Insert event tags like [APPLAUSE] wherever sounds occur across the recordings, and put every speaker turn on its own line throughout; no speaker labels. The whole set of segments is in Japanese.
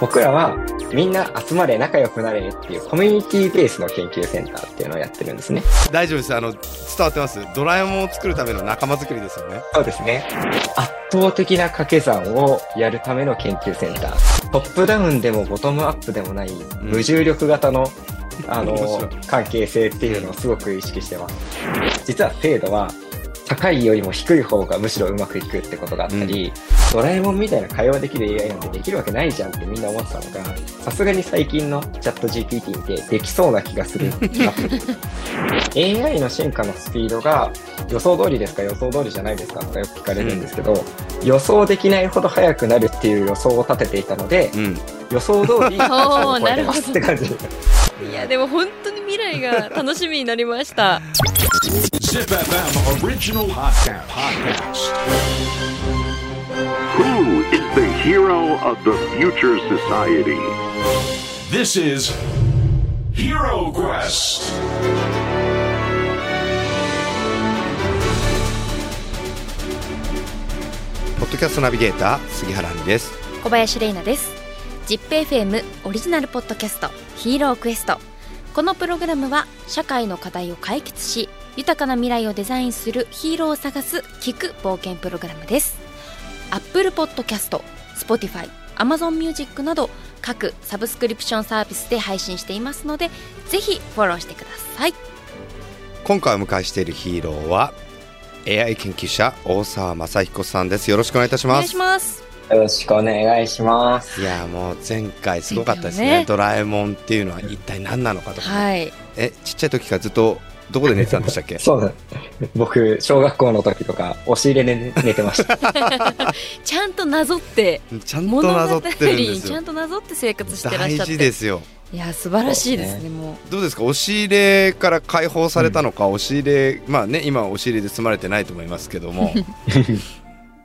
僕らはみんな集まれ仲良くなれっていうコミュニティベースの研究センターっていうのをやってるんですね。
大丈夫ですあの伝わってますドラえもんを作るための仲間作りですよね
そうですね。圧倒的な掛け算をやるための研究センター。トップダウンでもボトムアップでもない無重力型の、あの関係性っていうのをすごく意識してます。実は精度は高いよりも低い方がむしろうまくいくってことがあったり、ドラえもんみたいな会話できる AI なんてできるわけないじゃんってみんな思ってたのが、さすがに最近のチャット GPT 見てできそうな気がする。[LAUGHS] な AI の進化のスピードが予想通りですか？予想通りじゃないですか？とかよく聞かれるんですけど、予想できないほど速くなるっていう予想を立てていたので、
うん。
予想通り
ー
超えてますって感じ。[LAUGHS]
いやでも本当に未来が楽しみになりました。
ZipFM Original Podcast. Podcast.
Who is the hero of the future society?
This is Hero Quest.
ポッドキャストナビゲーター杉原杏です
小林玲奈です。ZIPFM オリジナルポッドキャストヒーロークエスト。このプログラムは社会の課題を解決し豊かな未来をデザインするヒーローを探す聞く冒険プログラムです。Apple Podcast、Spotify、Amazon Music など各サブスクリプションサービスで配信していますのでぜひフォローしてください。
今回お迎えしているヒーローは AI 研究者大沢雅彦さんですよろしくお願いいたし
お願い
ます
します。
よろしくお願いします。
いやもう前回すごかったですね
ね
ドラえもんっていうのは一体何なのかとか、
はい。
えちっちゃい時からずっとどこで寝てたんでしたっけ？[LAUGHS]
そうだ。僕、小学校の時とか、押し入れで寝てました。[LAUGHS]
ちゃんとなぞって
ちゃんとなぞってるんですよ。
にちゃんとなぞって生活してらっ
大
しゃって。
事ですよ。
いや素晴らしいです
そう
ねも
どうですか押し入れから解放されたのか、押し入れまあね。今は押し入れで住まれてないと思いますけども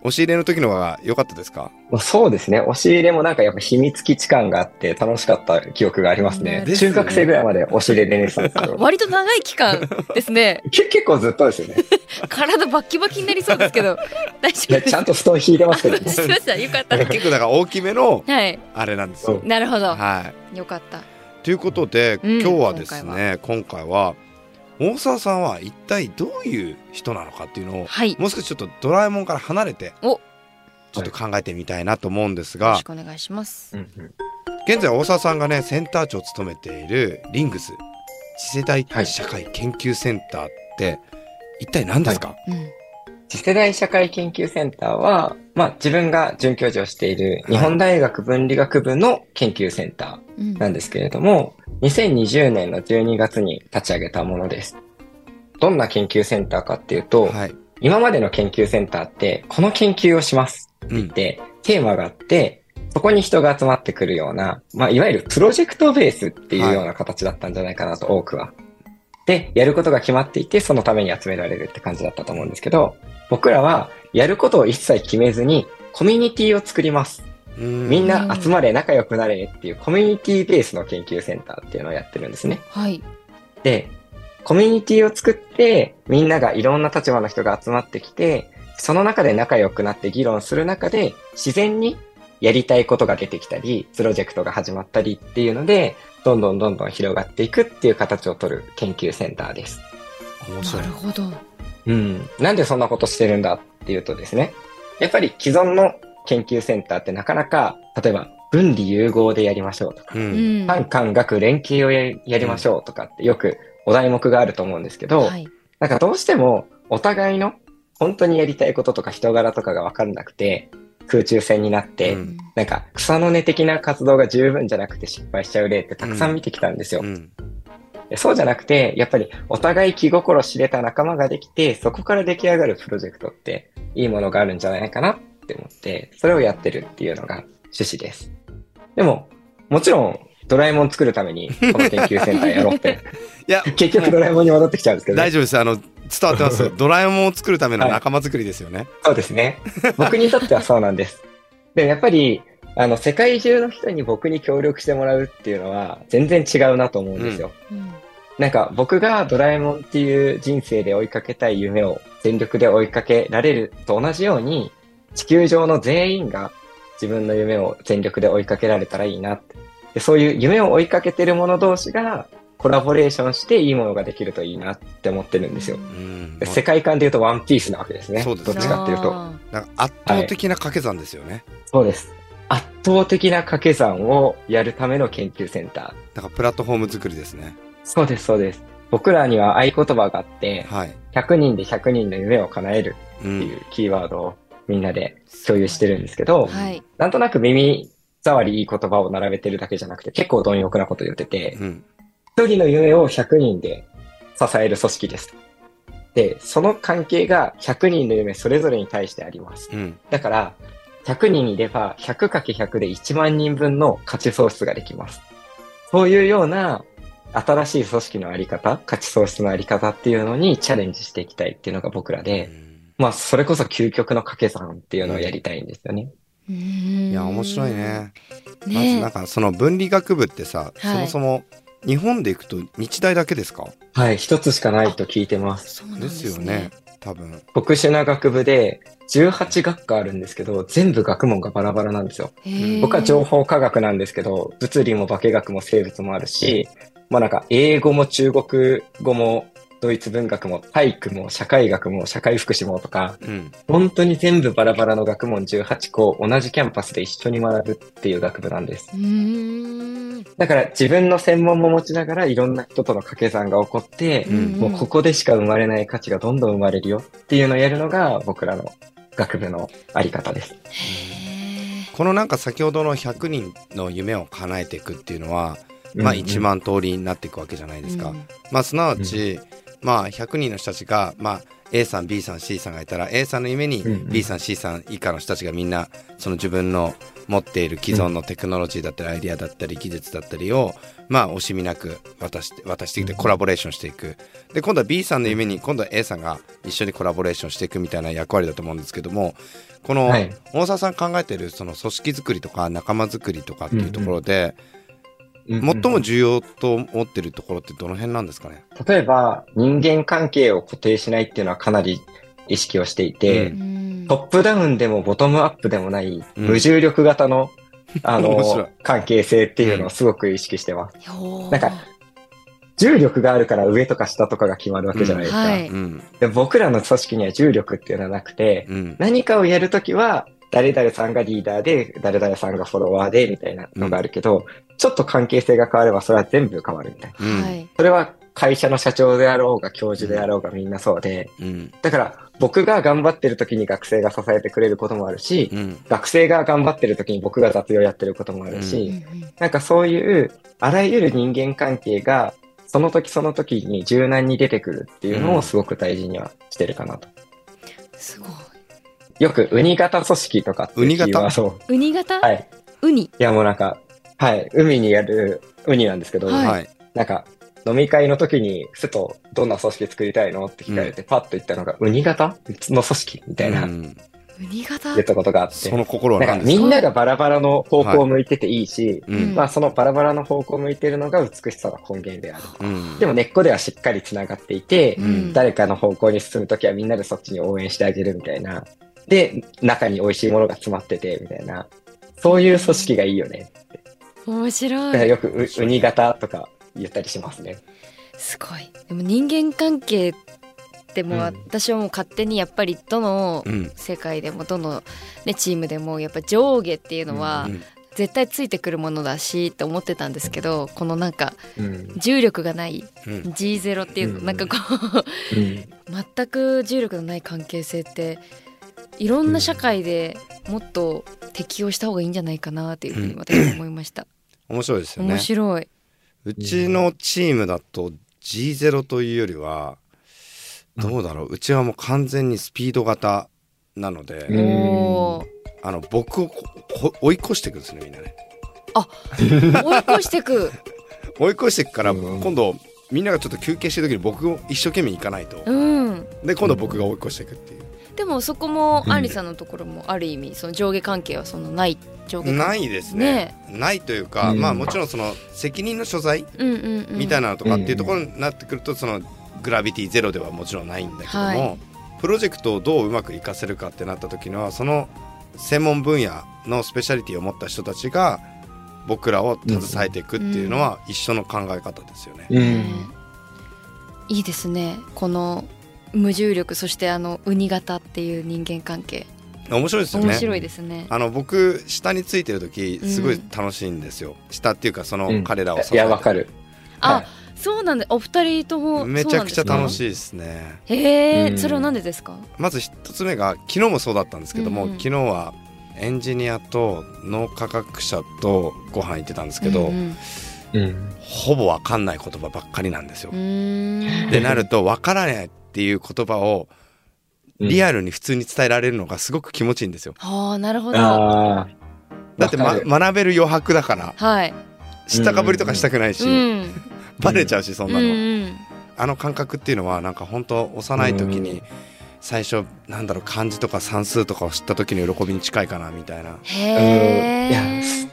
押し入れの時の方が良かったですか？
まあそうですね。押し入れもなんかやっぱ秘密基地感があって楽しかった記憶がありますね。
ね
中学生ぐらいまで押し入れで寝てたんですけど。[LAUGHS]
割と長い期間ですね。
け結構ずっとですよね。[LAUGHS]
体バッキバキになりそうですけど。大丈夫です。
ちゃんと布団引いてますけどね。
しましたよかった。[LAUGHS]
結構だから大きめの
はい。
あれなんですよ。
なるほど。
はい。
よかった。
ということで、
うん。
今日はですね今回は大沢さんは一体どういう人なのかっていうのを
はい。よ
もう少しちょっとドラえもんから離れて
お。
ちょっと考えてみたいなと思うんですが
ろしくお願いします。
うんうん
現在大沢さんがねセンター長を務めているリングス次世代
はい。
社会研究センターって一体何ですか、
うん。
次世代社会研究センターは、まあ自分が准教授をしている日本大学文理学部の研究センタ
うん
ーなんですけれども、2020年の12月に立ち上げたものです。どんな研究センターかっていうと、
はい、
今までの研究センターって、この研究をしますって言って、テーマがあって、そこに人が集まってくるような、まあ、いわゆるプロジェクトベースっていうような形だったんじゃないかなと、多くは。で、やることが決まっていて、そのために集められるって感じだったと思うんですけど、僕らは、やることを一切決めずに、コミュニティを作ります。
み
みんな集まれ、仲良くなれっていうコミュニティベースの研究センターっていうのをやってるんですね。
はい
で、コミュニティを作って、みんながいろんな立場の人が集まってきて、その中で仲良くなって議論する中で、自然にやりたいことが出てきたり、プロジェクトが始まったりっていうので、どんどんどんどん広がっていくっていう形を取る研究センターです。
面白
ないるほど
うん。なんでそんなことしてるんだっていうとですね、やっぱり既存の研究センターってなかなか、例えば分離融合でやりましょうとか、
う
うん。
学連携をややりましょうとかってよくお題目があると思うんですけど、
はい。
なんかどうしてもお互いの本当にやりたいこととか人柄とかが分かんなくて空中戦になって、
うん。
なんか草の根的な活動が十分じゃなくて失敗しちゃう例ってたくさん見てきたんですよ。
うん。
でそうじゃなくて、やっぱりお互い気心知れた仲間ができて、そこから出来上がるプロジェクトっていいものがあるんじゃないかなって思って、それをやってるっていうのが趣旨です。でも、もちろんドラえもん作るためにこの研究センターやろうって、[LAUGHS]
いや
結局ドラえもんに戻ってきちゃうんですけど、
大丈夫ですあの伝わってますドラえもんを作るための仲間作りですよね、
そうですね。僕にとってはそうなんです。でもやっぱり、あの、世界中の人に僕に協力してもらうっていうのは全然違うなと思うんですよ。
うん
なんか僕がドラえもんっていう人生で追いかけたい夢を全力で追いかけられると同じように、地球上の全員が自分の夢を全力で追いかけられたらいいなって。でそういう夢を追いかけてる者同士がコラボレーションしていいものができるといいなって思ってるんですよ。世界観で言うとワンピースなわけですね。
そうですね
どっちかっていうと。
あ
なんか圧倒的な掛け算ですよね、
そうです。圧倒的な掛け算をやるための研究センター。
だからプラットフォーム作りですね
そうです、そうです。僕らには合言葉があって、
はい、
100人で100人の夢を叶える
う
ってい
ん、
うキーワードをみんなで共有してるんですけど、
ーはい。
なんとなく耳障りいい言葉を並べてるだけじゃなくて結構貪欲なこと言ってて、
うん
一人の夢を100人で支える組織です。で、その関係が100人の夢それぞれに対してあります。
うん
だから、100人いれば 100×100 で1万人分の価値創出ができます。そういうような新しい組織のあり方、価値創出のあり方っていうのにチャレンジしていきたいっていうのが僕らで、まあ、それこそ究極の掛け算っていうのをやりたいんですよね。
い
いや面白い。ねまず
ね
なんかその分理学部ってさ、
はい
そもそも日本で行くと日大だけですか？
はい、一つしかないと聞いてます。
そうなん
で
ですすね
よね。多分
特殊な学部で18学科あるんですけど、全部学問がバラバラなんですよ。僕は情報科学なんですけど、物理も化学も生物もあるし、まあなんか英語も中国語もドイツ文学も体育も社会学も社会福祉もとか、
うん。
本当に全部バラバラの学問18個同じキャンパスで一緒に学ぶっていう学部なんです。だから自分の専門も持ちながらいろんな人との掛け算が起こって、
うん。
もうここでしか生まれない価値がどんどん生まれるよっていうのをやるのが僕らの学部のあり方です。
へ
このなんか先ほどの100人の夢を叶えていくっていうのは、まあ
うん。うん
1万通りになっていくわけじゃないですか、
うん。
まあすなわち、まあ100人の人たちが、まあ A さん B さん C さんがいたら A さんの夢に
うんうん。
B さん C さん以下の人たちがみんなその自分の持っている既存のテクノロジーだったりアイディアだったり技術だったりをまあ惜しみなく渡して渡してきてコラボレーションしていく。で今度は B さんの夢に今度は A さんが一緒にコラボレーションしていくみたいな役割だと思うんですけどもこの
はい。
大沢さん考えているその組織づくりとか仲間づくりとかっていうところで最も重要と思ってるところってどの辺なんですかね？
例えば人間関係を固定しないっていうのはかなり意識をしていて、
う
うん。
トップダウンでもボトムアップでもない
うん。
無重力型の、あ [LAUGHS]
面白い。
の、関係性っていうのをすごく意識してます。
ほう。
なんか重力があるから上とか下とかが決まるわけじゃないですか。
はい
うん。
で僕らの組織には重力っていうのはなくて、
うん。
何かをやるときは、誰々さんがリーダーで、誰々さんがフォロワーで、みたいなのがあるけど、ちょっと関係性が変われば、それは全部変わるみたいな。それは会社の社長であろうが、教授であろうが、みんなそうで、
うん
だから、僕が頑張ってる時に学生が支えてくれることもあるし、
うん
学生が頑張ってる時に僕が雑用やってることもある
うん
し、
うん
なんかそういう、あらゆる人間関係が、その時その時に柔軟に出てくるっていうのをすごく大事にはしてるかなと。
すごい。
よく、ウニ型組織とかって
ウニ型？
キーワードを
ウニ型、
はい。
ウニ？
いやもうなんか、はい、海にやるウニなんですけど、
はい。
はい。
なんか、飲み会の時に、ふと、どんな組織作りたいのって聞かれて、パッと言ったのが、ウニ型？の組織みたいな、
うん。
ウニ型？
言ったことがあって。
その心は
なんか
何ですか？
みんながバラバラの方向を向いてていいし、
うん。
まあそのバラバラの方向を向いてるのが美しさの根源である。
うん。
でも根っこではしっかり繋がっていて、
ん。
誰かの方向に進むときはみんなでそっちに応援してあげるみたいな。で、中に美味しいものが詰まってて、みたいな。そういう組織がいいよね。
面白
だから
い。
よくウウニ型とか言ったりしますね。
すごい。でも人間関係っても私はもう勝手にやっぱりどの
うん
世界でもどの、ね、チームでもやっぱ上下っていうのは
うん
絶対ついてくるものだしって思ってたんですけどこのなんか
うん。
重力がない
うん
G0 っていう
うん
なんかこう
うん [LAUGHS]
全く重力のない関係性っていろんな社会でもっと適用した方がいいんじゃないかなっていうふうに私は思いました。
面白いですよね。
面白い。
うちのチームだと G0 というよりはどうだろう。うちはもう完全にスピード型なので、あの僕をここ追い越していくんですねみんなね。
追い越してく。[LAUGHS]
追い越していくから
うん。
今度みんながちょっと休憩してる時に僕を一生懸命行かないと。
うん。
で今度は僕が追い越していくっていう
でもそこも
うん。
アンリさんのところもある意味その上下関係はそのない上下
ないですね。ないというか、
うん。
まあもちろんその責任の所在
うんうんうん。
みたいなのとかっていうところになってくるとそのグラビティゼロではもちろんないんだけども、
はい。
プロジェクトをどううまく活かせるかってなった時にはその専門分野のスペシャリティを持った人たちが僕らを携えていくっていうのは一緒の考え方ですよね。
うん。
いいですね。この無重力そしてあのウニ型っていう人間関係。
面白いですよね。
面白いですね。
あの僕下についてる時すごい楽しいんですよ。下っていうかその彼らを支えて。
いや、わかる。
あ、
はい。
そうなんでお二人とも
めちゃくちゃ楽
い
しいですね。
へえ、
うん。
それはなんでですか？
まず一つ目が昨日もそうだったんですけども、
うんうん。
昨日はエンジニアと脳科学者とご飯行ってたんですけど、
うん
うん。
ほぼわかんない言葉ばっかりなんですよ。でなるとわからないっていう言葉をリアルに普通に伝えられるのがすごく気持ちいいんですよ。
はあなるほど。
ああ。
だって、ま学べる余白だから。
はい、
知ったかぶりとかしたくないし、
うん、
バレちゃうしそんなの、
うんうん。
あの感覚っていうのはなんか本当幼い時
う
に最初なんだろう漢字とか算数とかを知った時の喜びに近いかなみたいな。
へ
いや、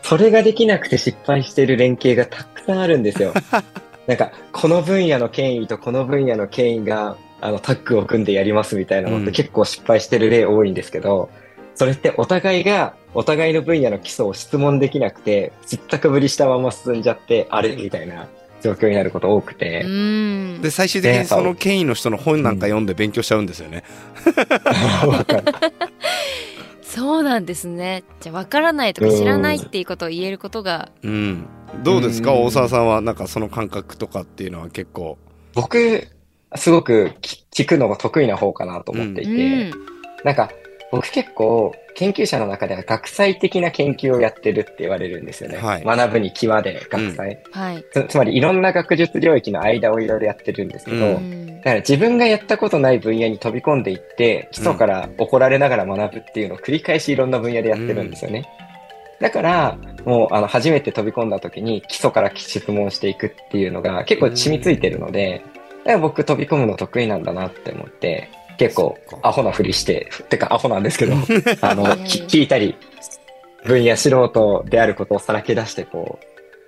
それができなくて失敗してる連携がたくさんあるんですよ。[LAUGHS] なんか、この分野の権威とこの分野の権威が、あの、タッグを組んでやりますみたいなのっ
うん。
て結構失敗してる例多いんですけど、それってお互いが、お互いの分野の基礎を質問できなくて、知ったかぶりしたまま進んじゃって、あれ？みたいな状況になること多くて。
うん。
で最終的にその権威の人の本なんか読んで勉強しちゃうんですよね。[LAUGHS]
わかる。
そうなんですね。じゃあ分からないとか知らないっていうことを言えることが。
うん、どうですか？
うん。
大沢さんはなんかその感覚とかっていうのは結構。
僕、すごくき聞くのが得意な方かなと思っていて、
うん。
なんか、僕結構、研究者の中では学際的な研究をやってるって言われるんですよね。
はい。
学ぶに際で学際、
はい、
つ。つまりいろんな学術領域の間をいろいろやってるんですけど、
う
うん。
だから自分がやったことない分野に飛び込んでいって、基礎から怒られながら学ぶっていうのを繰り返しいろんな分野でやってるんですよね。だから、もう、あの、初めて飛び込んだ時に基礎から質問していくっていうのが結構染みついてるので、だから僕飛び込むの得意なんだなって思って、結構アホなふりして、てかアホなんですけど、[LAUGHS] あの、聞いたり、分野素人であることをさらけ出して、こう、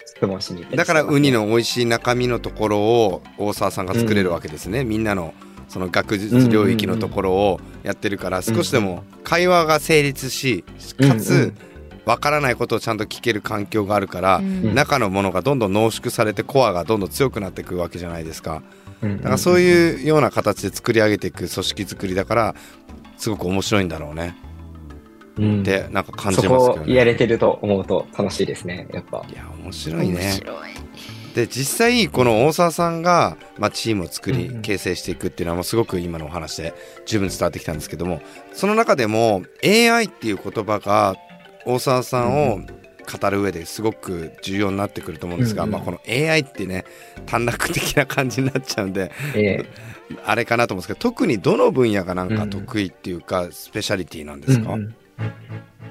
質問しに行ったり
だからウニの美味しい中身のところを大沢さんが作れるわけですね、みんなのその学術領域のところをやってるから少しでも会話が成立しかつ
うん。うん
わからないことをちゃんと聞ける環境があるから、
うん
中のものがどんどん濃縮されてコアがどんどん強くなっていくわけじゃないですか。
うん
だからそういうような形で作り上げていく組織作りだからすごく面白いんだろうね。
うん。
ってなんか感
そ
じますけどね。
こをやれてると思うと楽しいですね、やっぱ。
いや面白いね。
面白い。
で実際この大沢さんが、まあ、チームを作り形成していくっていうのはもうすごく今のお話で十分伝わってきたんですけどもその中でも AI っていう言葉が大沢さんを語る上ですごく重要になってくると思うんですが、
うんうん。
まあ、この AI ってね短絡的な感じになっちゃうんで
え [LAUGHS]
あれかなと思うんですけど特にどの分野がなんか得意っていうか、スペシャリティなん
え
ですか、
うんうん。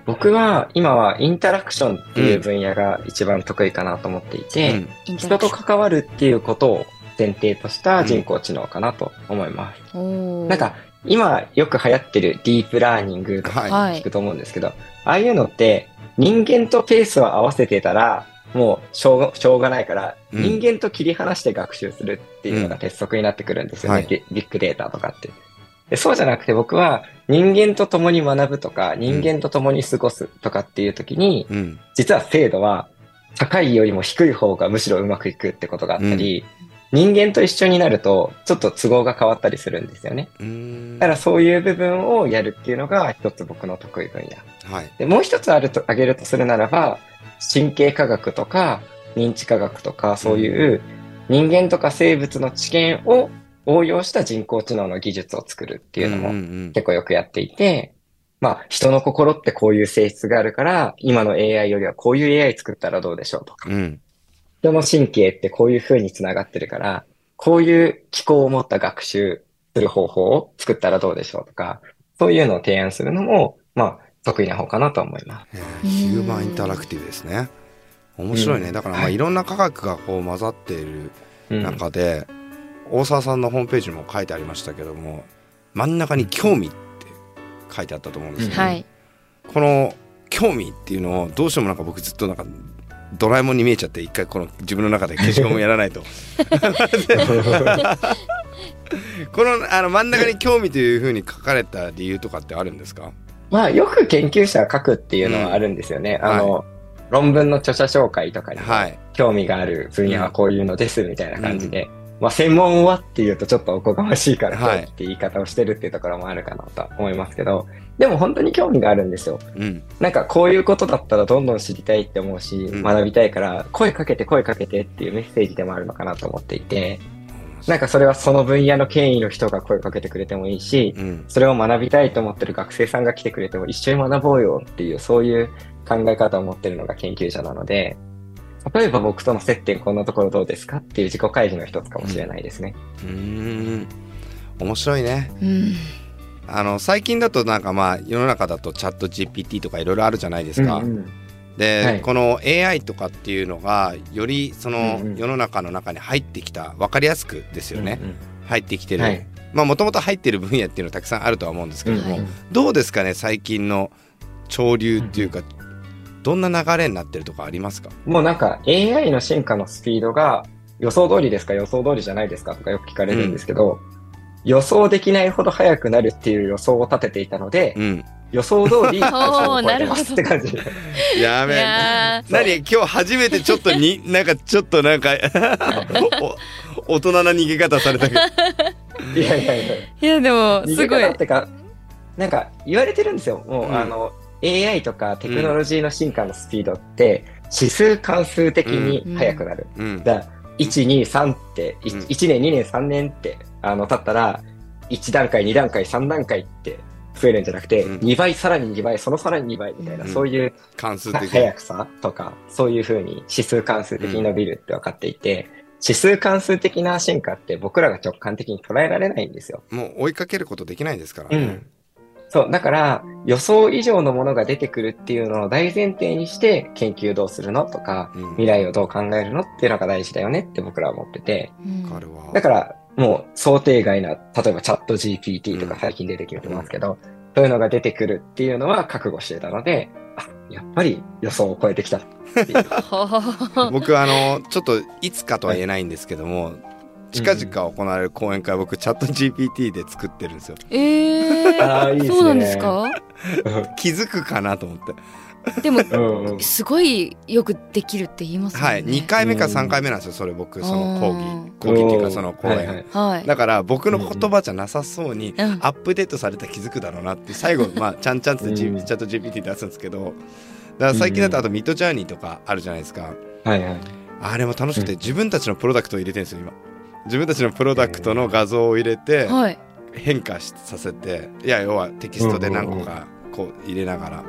僕は今はインタラクションっていう分野が一番得意かなと思っていて、
うん。
人と関わるっていうことを前提とした人工知能かなと思います。なんか今よく流行ってるディープラーニングとか
はい、
はい
聞くと思うんですけど、ああいうのって人間とペースを合わせてたらもうしょうがしょうがないから、
うん。
人間と切り離して学習するっていうのが鉄則になってくるんですよね、
はい。
ビビッグデータとかって。でそうじゃなくて僕は人間と共に学ぶとか人間と共に過ごすとかっていう時に、
うん。
実は精度は高いよりも低い方がむしろうまくいくってことがあったり、人間と一緒になるとちょっと都合が変わったりするんですよね。だからそういう部分をやるっていうのが一つ僕の得意分野。
はい。
で、もう一つあると、挙げるとするならば、神経科学とか認知科学とかそういう人間とか生物の知見を応用した人工知能の技術を作るっていうのも結構よくやっていて、まあ人の心ってこういう性質があるから、今の AI よりはこういう AI 作ったらどうでしょうとか、
うんうん
人の神経ってこういう風につながってるから、こういう機構を持った学習する方法を作ったらどうでしょうとか、そういうのを提案するのも、まあ得意な方かなと思います。
ヒューマンインタラクティブですね。面白いね、
うん。
だからまあ
はい。
いろんな科学がこう混ざっている
うん。
中で、大沢さんのホームページにも書いてありましたけども真ん中に「興味」って書いてあったと思うんですよ、ね。
はい。
この「興味」っていうのをどうしてもなんか僕ずっとなんかドラえもんに見えちゃって一回この自分の中で消しゴムやらないと。[LAUGHS] このあの真ん中に興味というふうに書かれた理由とかってあるんですか？
まあ、よく研究者は書くっていうのはあるんですよね。
うん。
あの、論文の著者紹介とかにも、
はい。
興味がある分野はこういうのですみたいな感じで、まあ、専門はっていうとちょっとおこがましいから、
はい。
って言い方をしてるっていうところもあるかなとは思いますけど、でも本当に興味があるんですよ。
うん。
なんかこういうことだったらどんどん知りたいって思うし、
うん。
学びたいから、声かけて声かけてっていうメッセージでもあるのかなと思っていて、なんかそれはその分野の権威の人が声かけてくれてもいいし、
うん。
それを学びたいと思ってる学生さんが来てくれても一緒に学ぼうよっていう、そういう考え方を持ってるのが研究者なので、例えば僕との接点こんなところどうですかっていう自己開示の一つかもしれないですね。
うーん。面白いね。
うん
あの最近だとなんかまあ世の中だとチャット GPT とかいろいろあるじゃないですか、
うんうん。
で、
はい。
この AI とかっていうのがよりその
うんうん。
世の中の中に入ってきた分かりやすくですよね、
うんうん。
入ってきてる、
はい。
まあもともと入ってる分野っていうのたくさんあるとは思うんですけれども、
はい。
どうですかね最近の潮流っていうか、どんな流れになってるとかありますか？
もうなんか AI の進化のスピードが予想通りですか？予想通りじゃないですか？とかよく聞かれるんですけど、予想できないほど速くなるっていう予想を立てていたので、
うん。
予想通りって感じ。[LAUGHS]
やべえ何今日初めてちょっとに [LAUGHS] なんかちょっとなんか [LAUGHS] お大人な逃げ方されたけど。
いやいやいや。
いやでもすごい。
方ってか、なんか言われてるんですよ。もう、
うん。
あの、AI とかテクノロジーの進化のスピードって、指数関数的に速くなる。
うん。
だから1、2、3って、い
うん。
1年、2年、3年って、あの、経ったら、1段階、2段階、3段階って増えるんじゃなくて、
うん。
2倍、さらに2倍、そのさらに2倍みたいな、
うん。
そういう
関数的に。
速さとか、そういうふうに指数関数的に伸びるって分かっていて、指数関数的な進化って僕らが直感的に捉えられないんですよ。
もう追いかけることできないですからね。
うん。そう、だから予想以上のものが出てくるっていうのを大前提にして研究どうするのとか、
うん。
未来をどう考えるのっていうのが大事だよねって僕らは思ってて、
うん。
わかるわ。
だからもう想定外な、例えばチャット GPT とか最近出てきてますけど、そういうのが出てくるっていうのは覚悟してたので、あ、やっぱり予想を超えてきたって [LAUGHS]
僕あのちょっといつかとは言えないんですけども、近々行われる講演会僕チャット GPT で作ってるんですよ。
えー、[LAUGHS] そうなんですか？
気づくかなと思って。
でも
うんうん。
すごいよくできるって言いますね。
はい2回目か3回目なんですよそれ僕その講義。
うん
講義っていうかその講演、
はいはい。
はい。
だから僕の言葉じゃなさそうに
うん
アップデートされたら気づくだろうなって最後 [LAUGHS] まあちゃんちゃんってチ
うん。
ャット GPT 出すんですけどだから最近だとあとミッドジャーニーとかあるじゃないですか。
はいはい。
あれも楽しくて自分たちのプロダクトを入れてるんですよ今自分たちのプロダクトの画像を入れて
はい。
変化しさせていや要はテキストで何個かこう入れながら。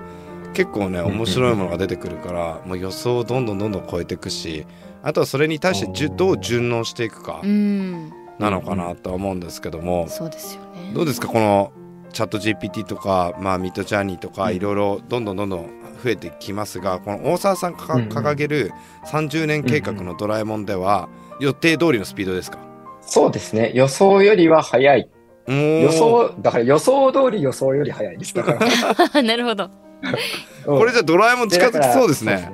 結構ね面白いものが出てくるからもう予想をどんどんどんどん超えていくしあとはそれに対してじゅどう順応していくか
うん。
なのかなとは思うんですけども
そうですよね。
どうですかこのチャット GPT とか、まあ、ミッドジャーニーとか
うん。
いろいろどんどんどんどん増えてきますがこの大沢さんが
うんうん。
掲げる30年計画のドラえもんでは予定通りのスピードですか？
そうですね。予想よりは早い。
予
予想、だから予想通り予想より早いです。だから。[LAUGHS]
なるほど
これじゃドラえもん近づきそうですね。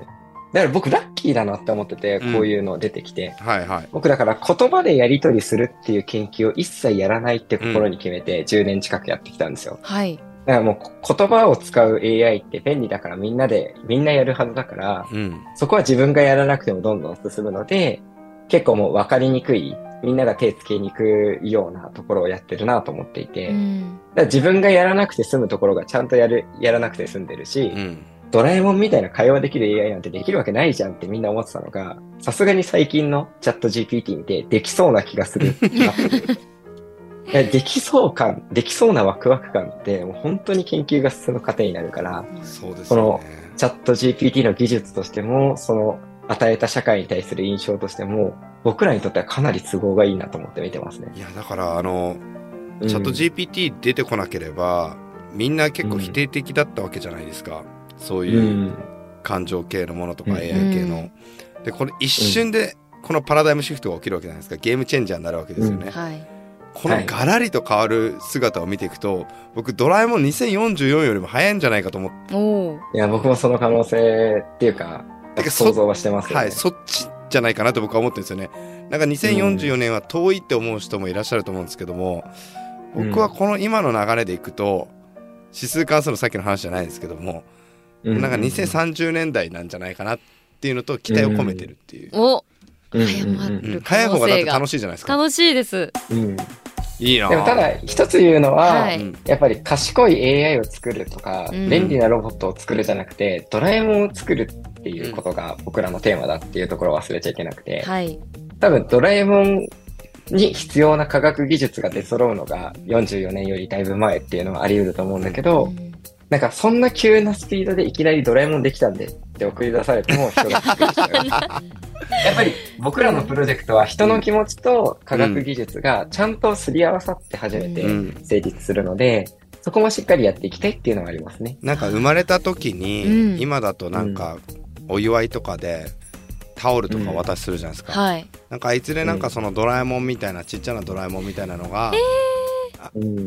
だから僕ラッキーだなって思ってて、
うん
こういうの出てきて。
はいはい
僕だから言葉でやり取りするっていう研究を一切やらないって心に決めて10年近くやってきたんですよ。
はい
だからもうこ言葉を使う AI って便利だからみんなで、みんなやるはずだから、
うん
そこは自分がやらなくてもどんどん進むので、結構もう分かりにくい、みんなが手つけにくいようなところをやってるなと思っていて、
うん。
だから自分がやらなくて済むところがちゃんとやる、やらなくて済んでるし、
うん。
ドラえもんみたいな会話できる AI なんてできるわけないじゃんってみんな思ってたのが、さすがに最近のチャット GPT 見てできそうな気がする。なっていう。いやできそう感、できそうなワクワク感って、もう本当に研究が進む過程になるから、
そうです
このチャット GPT の技術としても、その与えた社会に対する印象としても、僕らにとってはかなり都合がいいなと思って見てますね。
いやだからあの
うん。
チャット GPT 出てこなければみんな結構否定的だったわけじゃないですか。そう
う。
いうん。感情系のものとか
うん。
AI 系の。でこれ一瞬でこのパラダイムシフトが起きるわけじゃないですか。ゲームチェンジャーになるわけですよね。
はい。
このガラリと変わる姿を見ていくと僕ドラえもん2044よりも早いんじゃないかと思って。
いや、僕もその可能性っていうか、
てかそ
想像はしてますよね。
はい、そっちじゃないかなと僕は思ってるんですよね。なんか2044年は遠いって思う人もいらっしゃると思うんですけども、僕はこの今の流れでいくと指数関数のさっきの話じゃないですけども、
うん。
なんか2030年代なんじゃないかなっていうのと期待を込めてるっていう、
お
うん。うん。
早ま
うん。
る
早い方がだって楽
し
しいじゃないですか。
楽しいです。
うん
いいな。
でもただ一つ言うのは、
はい。
うん
やっぱり賢い AI を作るとか、
うん。
便利なロボットを作るじゃなくて、ドラえもんを作るっていうことが僕らのテーマだっていうところを忘れちゃいけなくて、
はい。
多分ドラえもんに必要な科学技術が出揃うのが44年よりだいぶ前っていうのはあり得ると思うんだけど、
うん
なんかそんな急なスピードでいきなりドラえもんできたんでって送り出されても人がびっくりしちゃう。やっぱり僕らのプロジェクトは人の気持ちと科学技術がちゃんとすり合わさって初めて
うん。
成立するので、そこもしっかりやっていきたいっていうのはありますね。
なんか生まれた時に、
うん。
今だとなんかお祝いとかでタオルとかお渡しするじゃないですか、
はい。
なんかいずれなんかそのドラえもんみたいなちっちゃなドラえもんみたいなのが
うん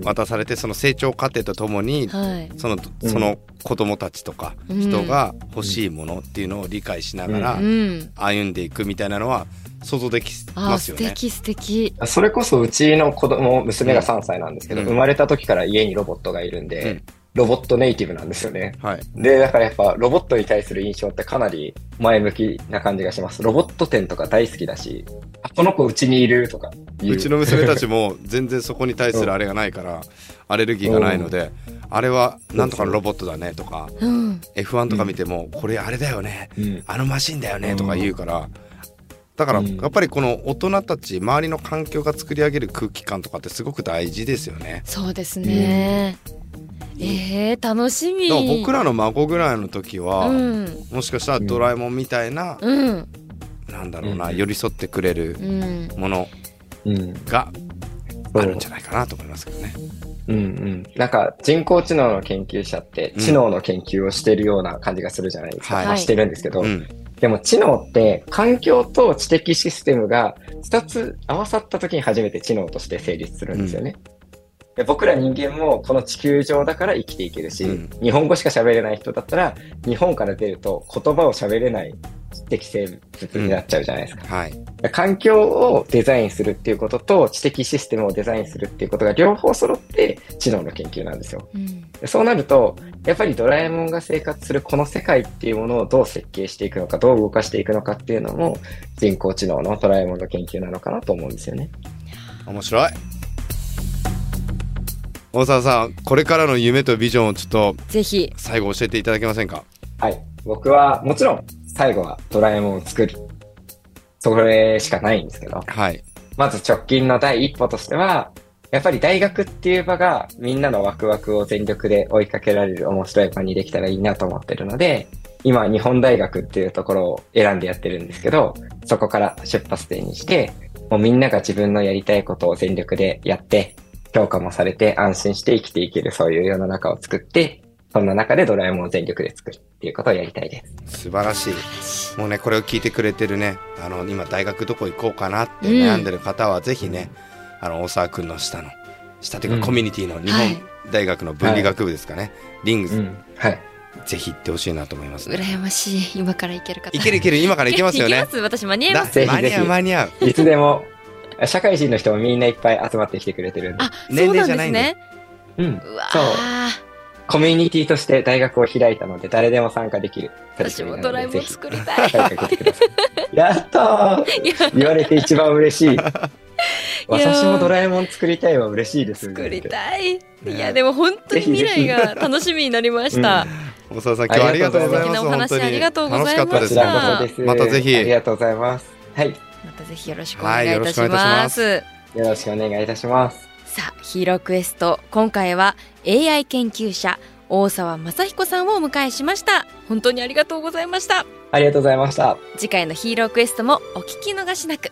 渡されてその成長過程とともに
はい。
その
うん。
その子供たちとか
うん。
人が欲しいものっていうのを理解しながら
うん。
歩んでいくみたいなのは想像できますよね。
敵素敵。
それこそうちの子供、娘が3歳なんですけど、
うん。
生まれた時から家にロボットがいるんで、
うん
ロボットネイティブなんですよね。
はい、
で、だからやっぱロボットに対する印象ってかなり前向きな感じがします。ロボット展とか大好きだし、あ、この子うちにいるとか言
う。ちの娘たちも [LAUGHS] 全然そこに対するあれがないからアレルギーがないのであれはなんとかのロボットだねとか
うん。
F1 とか見てもこれあれだよね。
うん。
あのマシンだよねとか言うからだから
うん。
やっぱりこの大人たち周りの環境が作り上げる空気感とかってすごく大事ですよね。
そうですね。えー楽しみ。
僕らの孫ぐらいの時は、
うん。
もしかしたらドラえもんみたいな、
うん。
なんだろうな、
うん。
寄り添ってくれる
うん。
もの
うん。
があるんじゃないかなと思いますけどね。
うんうん。なんか人工知能の研究者って
うん。
知能の研究をしてるような感じがするじゃないですか。
はい。
まあしてるんですけど、
うん、
でも知能って環境と知的システムが2つ合わさった時に初めて知能として成立するんですよね。で僕ら人間もこの地球上だから生きていけるし、
うん
日本語しか喋れない人だったら日本から出ると言葉を喋れない知的生物になっちゃうじゃないですか。
はい、
環境をデザインするっていうことと知的システムをデザインするっていうことが両方揃って知能の研究なんですよ。
うん
でそうなると、やっぱりドラえもんが生活するこの世界っていうものをどう設計していくのか、どう動かしていくのかっていうのも人工知能のドラえもんの研究なのかなと思うんですよね。
面白い。大沢さんこれからの夢とビジョンをちょっと
ぜひ
最後教えていただけませんか？
はい。僕はもちろん最後はドラえもんを作る。それしかないんですけど、
はい
まず直近の第一歩としては、やっぱり大学っていう場がみんなのワクワクを全力で追いかけられる面白い場にできたらいいなと思ってるので、今日本大学っていうところを選んでやってるんですけど、そこから出発点にして、もうみんなが自分のやりたいことを全力でやって、評価もされて安心して生きていけるそういう世の中を作って、そんな中でドラえもんを全力で作るっていうことをやりたいです。
素晴らしい。もうねこれを聞いてくれてるねあの今大学どこ行こうかなって悩んでる方はぜひね、あの大沢君の下の下という
うん。
かコミュニティの日
はい。
本大学の文理学部ですかね、リングス、
うん。はい。
ぜひ行ってほしいなと思います、ね、
羨ましい。今から行ける方。
いけるいける。今から行けますよね。
行けます私間に合い
だ
ます。
ぜひぜひ。
間に合う間に合う。
いつでも、社会人の人もみんないっぱい集まってきてくれてるんで。
あ
年
そうなんで
齢じゃないんで
すね
うん。
うわ
そう。
ー
コミュニティとして大学を開いたので、誰でも参加できる。
私もドラえもん作りたい。
やったー言われて一番嬉しい。私もドラえもん作りたいは嬉しいです。
作りたいい
ね
やでも本当に未来が楽しみになりました
大沢さん今日はありがとうございます
素敵なお話
本当に
ありがとうございました。
またぜひ
ありがとうございます。はい。
またぜひよろしくお願いいたし
ます
よろしくお願いいたします。
さあヒーロークエスト今回は AI 研究者大沢雅彦さんをお迎えしました本当にありがとうございました
ありがとうございました。
次回のヒーロークエストもお聞き逃しなく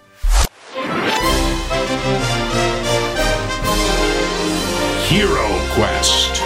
Hero Quest.